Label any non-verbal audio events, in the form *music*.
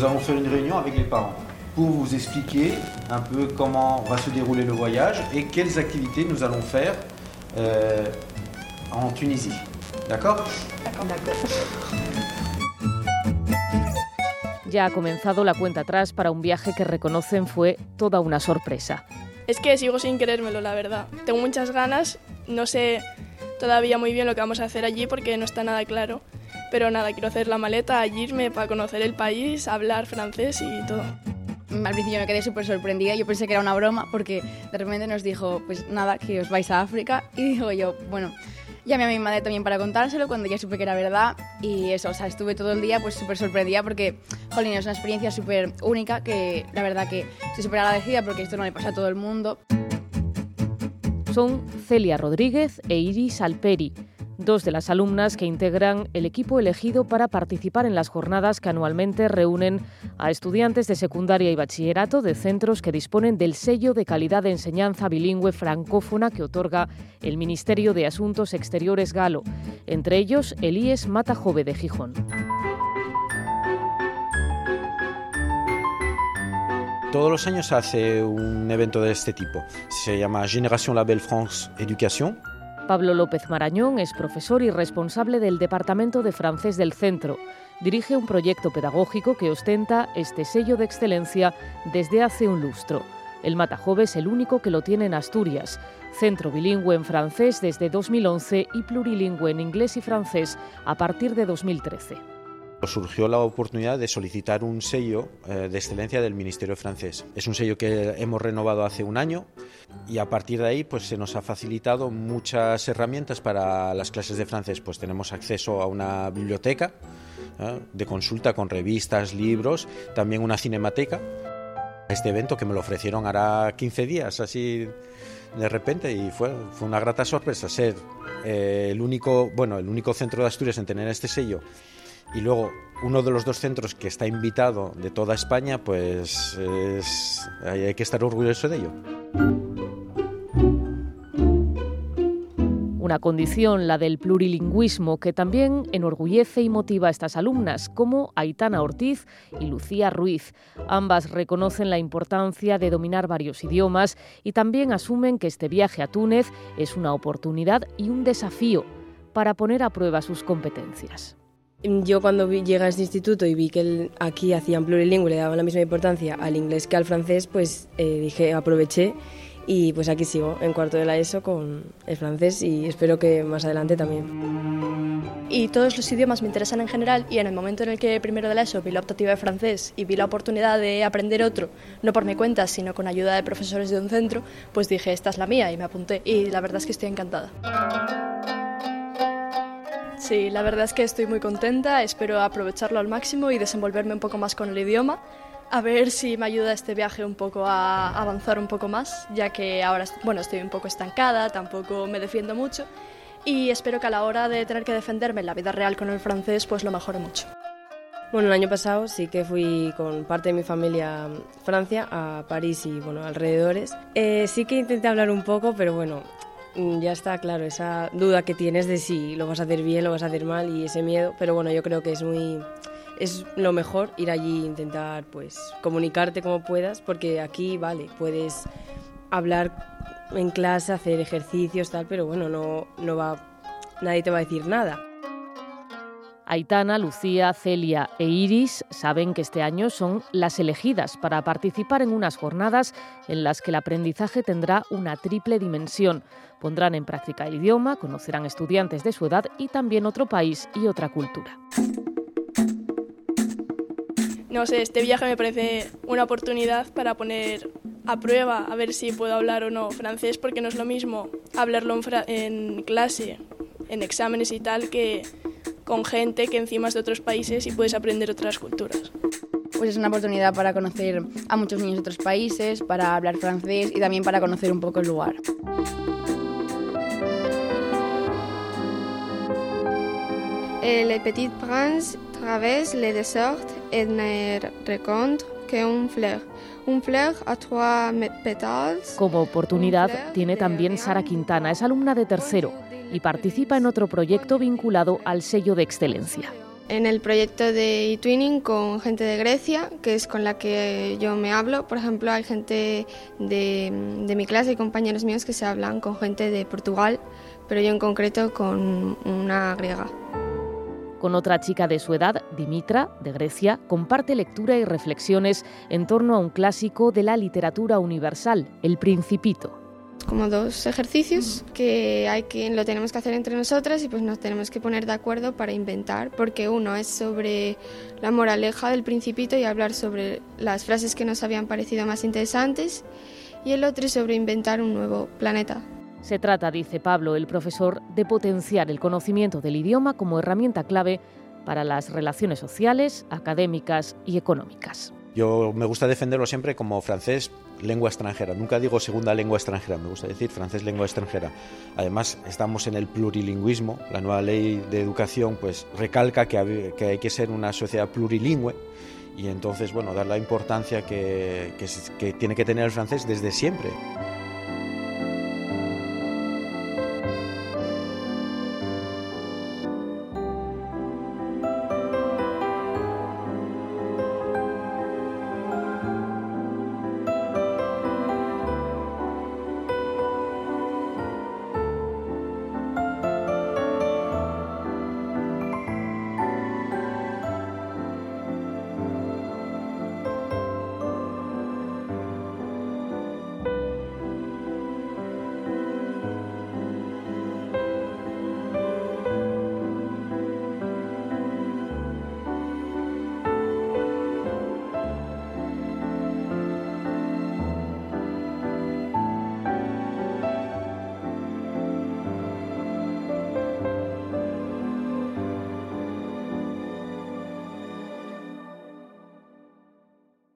nous allons faire une réunion avec les parents pour vous expliquer un peu comment va se dérouler le voyage et quelles activités nous allons faire euh, en Tunisie. D'accord D'accord. Ya ha comenzado la cuenta atrás para un viaje que reconocen fue toda una sorpresa. Es que sigo sin creérmelo, la verdad. Tengo muchas ganas, no sé todavía muy bien lo que vamos a hacer allí porque no está nada claro. Pero nada, quiero hacer la maleta, irme para conocer el país, hablar francés y todo. Al principio me quedé súper sorprendida, yo pensé que era una broma porque de repente nos dijo, pues nada, que os vais a África *laughs* y digo yo, bueno, llamé a mi madre también para contárselo cuando ya supe que era verdad y eso, o sea, estuve todo el día pues súper sorprendida porque, jolín, es una experiencia súper única que la verdad que estoy súper agradecida porque esto no le pasa a todo el mundo. Son Celia Rodríguez e Iris Alperi, dos de las alumnas que integran el equipo elegido para participar en las jornadas que anualmente reúnen a estudiantes de secundaria y bachillerato de centros que disponen del sello de calidad de enseñanza bilingüe francófona que otorga el Ministerio de Asuntos Exteriores galo, entre ellos Elías Matajove de Gijón. Todos los años hace un evento de este tipo. Se llama Génération Label France Education Pablo López Marañón es profesor y responsable del Departamento de Francés del Centro. Dirige un proyecto pedagógico que ostenta este sello de excelencia desde hace un lustro. El Matajove es el único que lo tiene en Asturias, centro bilingüe en francés desde 2011 y plurilingüe en inglés y francés a partir de 2013 surgió la oportunidad de solicitar un sello eh, de excelencia del Ministerio francés. Es un sello que hemos renovado hace un año y a partir de ahí pues se nos ha facilitado muchas herramientas para las clases de francés. Pues tenemos acceso a una biblioteca ¿eh? de consulta con revistas, libros, también una cinemateca. Este evento que me lo ofrecieron hará 15 días, así de repente y fue, una grata sorpresa ser eh, el único, bueno, el único centro de Asturias en tener este sello y luego uno de los dos centros que está invitado de toda España, pues hay que estar orgulloso de ello. Una condición, la del plurilingüismo, que también enorgullece y motiva a estas alumnas, como Aitana Ortiz y Lucía Ruiz. Ambas reconocen la importancia de dominar varios idiomas y también asumen que este viaje a Túnez es una oportunidad y un desafío para poner a prueba sus competencias. Yo cuando llegué a este instituto y vi que aquí hacían plurilingüe, le daban la misma importancia al inglés que al francés, pues eh, dije, aproveché y pues aquí sigo en cuarto de la ESO con el francés y espero que más adelante también. Y todos los idiomas me interesan en general y en el momento en el que primero de la ESO vi la optativa de francés y vi la oportunidad de aprender otro, no por mi cuenta, sino con ayuda de profesores de un centro, pues dije, esta es la mía y me apunté y la verdad es que estoy encantada. Sí, la verdad es que estoy muy contenta, espero aprovecharlo al máximo y desenvolverme un poco más con el idioma. A ver si me ayuda este viaje un poco a avanzar un poco más, ya que ahora bueno, estoy un poco estancada, tampoco me defiendo mucho y espero que a la hora de tener que defenderme en la vida real con el francés pues lo mejore mucho. Bueno, el año pasado sí que fui con parte de mi familia a Francia, a París y bueno, alrededores. Eh, sí que intenté hablar un poco, pero bueno, ya está claro esa duda que tienes de si lo vas a hacer bien, lo vas a hacer mal y ese miedo, pero bueno, yo creo que es muy es lo mejor ir allí e intentar pues comunicarte como puedas, porque aquí vale, puedes hablar en clase, hacer ejercicios tal, pero bueno, no no va nadie te va a decir nada. Aitana, Lucía, Celia e Iris saben que este año son las elegidas para participar en unas jornadas en las que el aprendizaje tendrá una triple dimensión. Pondrán en práctica el idioma, conocerán estudiantes de su edad y también otro país y otra cultura. No sé, este viaje me parece una oportunidad para poner a prueba a ver si puedo hablar o no francés, porque no es lo mismo hablarlo en, clase, en exámenes y tal, que con gente que encima es de otros países y puedes aprender otras culturas. Pues es una oportunidad para conocer a muchos niños de otros países, para hablar francés y también para conocer un poco el lugar. Le Petit Prince traverse le désert et ne rencontre qu'une fleur. Un fleur a trois pétales. Como oportunidad tiene también Sara Quintana, es alumna de tercero y participa en otro proyecto vinculado al sello de excelencia. en el proyecto de eTwinning con gente de Grecia, que es con la que yo me hablo. Por ejemplo, hay gente de, de mi clase y compañeros míos que se hablan con gente de Portugal, pero yo en concreto con una griega. Con otra chica de su edad, Dimitra, de Grecia, comparte lectura y reflexiones en torno a un clásico de la literatura universal, El Principito como dos ejercicios que hay que lo tenemos que hacer entre nosotras y pues nos tenemos que poner de acuerdo para inventar porque uno es sobre la moraleja del principito y hablar sobre las frases que nos habían parecido más interesantes y el otro es sobre inventar un nuevo planeta. Se trata, dice Pablo, el profesor, de potenciar el conocimiento del idioma como herramienta clave para las relaciones sociales, académicas y económicas. Yo me gusta defenderlo siempre como francés lengua extranjera. Nunca digo segunda lengua extranjera, me gusta decir francés lengua extranjera. Además, estamos en el plurilingüismo. La nueva ley de educación pues recalca que, hay que ser una sociedad plurilingüe y entonces, bueno, dar la importancia que, que tiene que tener el francés desde siempre.